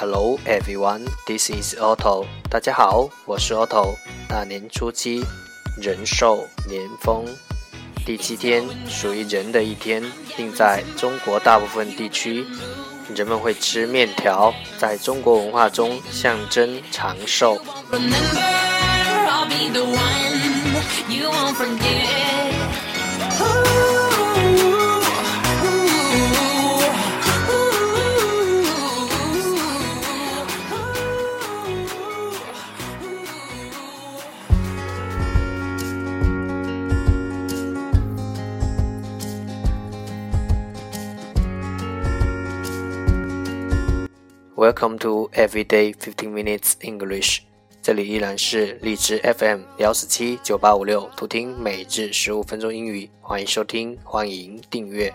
Hello everyone, this is Otto. 大家好，我是 Otto。大年初七，人寿年丰，第七天属于人的一天，并在中国大部分地区，人们会吃面条，在中国文化中象征长寿。Welcome to Everyday Fifteen Minutes English。这里依然是荔枝 FM 幺四七九八五六，图听每日十五分钟英语。欢迎收听，欢迎订阅。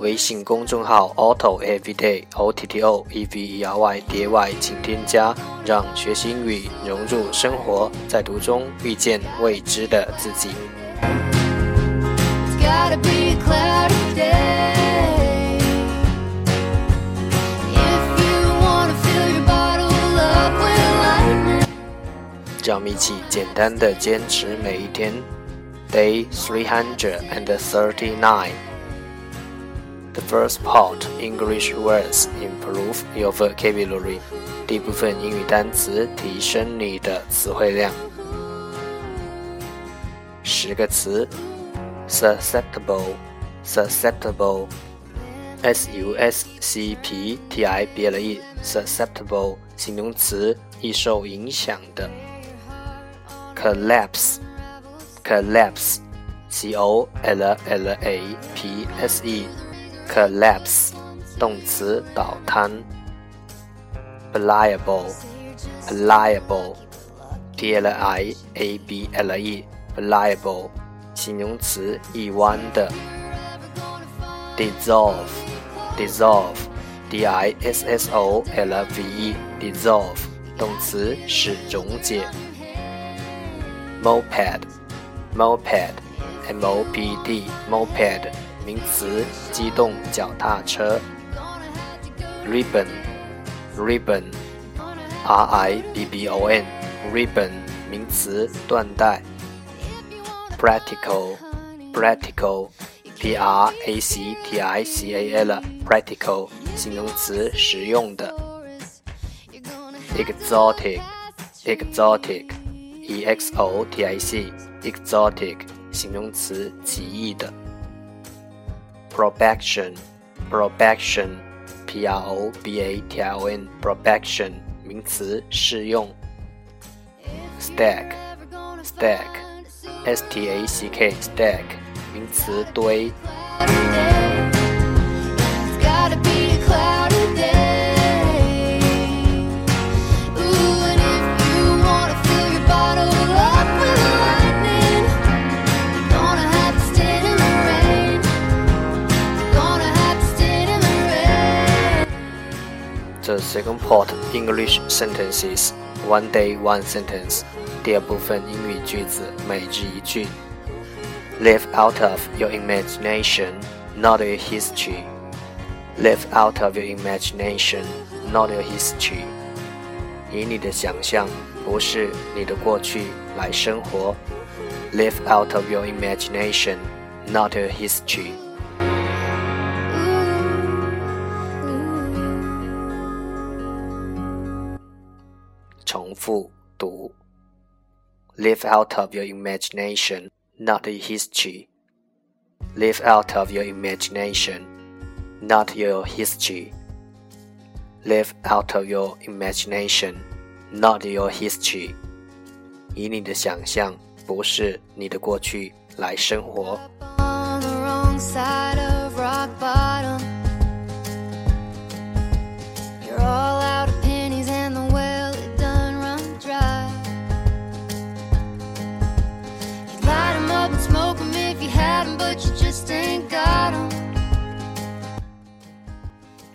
微信公众号 Auto Everyday O T T O E V E R Y D A Y，请添加，让学习英语融入生活，在途中遇见未知的自己。让我们一起简单的坚持每一天。Day three hundred and thirty-nine。The first part English words improve your vocabulary。第一部分英语单词提升你的词汇量。十个词：susceptible，susceptible，s u s c p t i b l e，susceptible，形容词，易受影响的。collapse，collapse，c o l l a p s e。 collapse 动词倒塌，pliable，pliable，p l i a b l e，pliable 形容词一弯的，dissolve，dissolve，d i s s o l v e，dissolve 动词使溶解，moped，moped，m o p d，moped 名词，机动脚踏车。ribbon，ribbon，r i b b o n，ribbon，名词，缎带。practical，practical，p r a c t i c a l，practical，形容词，实用的。exotic，exotic，e x o t i c，exotic，形容词，奇异的。probation, probation, p r o b a t i o n, probation 名词，试用。stack, stack, s t a c k, stack 名词，堆。 second part English sentences one day one sentence 第二部分英语句子每日一句 Live out of your imagination, not your history. Live out of your imagination, not your history. 以你的想象，不是你的过去来生活。Live out of your imagination, not your history. 重复读。Live out of your imagination, not your history. Live out of your imagination, not your history. Live out of your imagination, not your history. 以你的想象，不是你的过去来生活。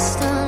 Stop.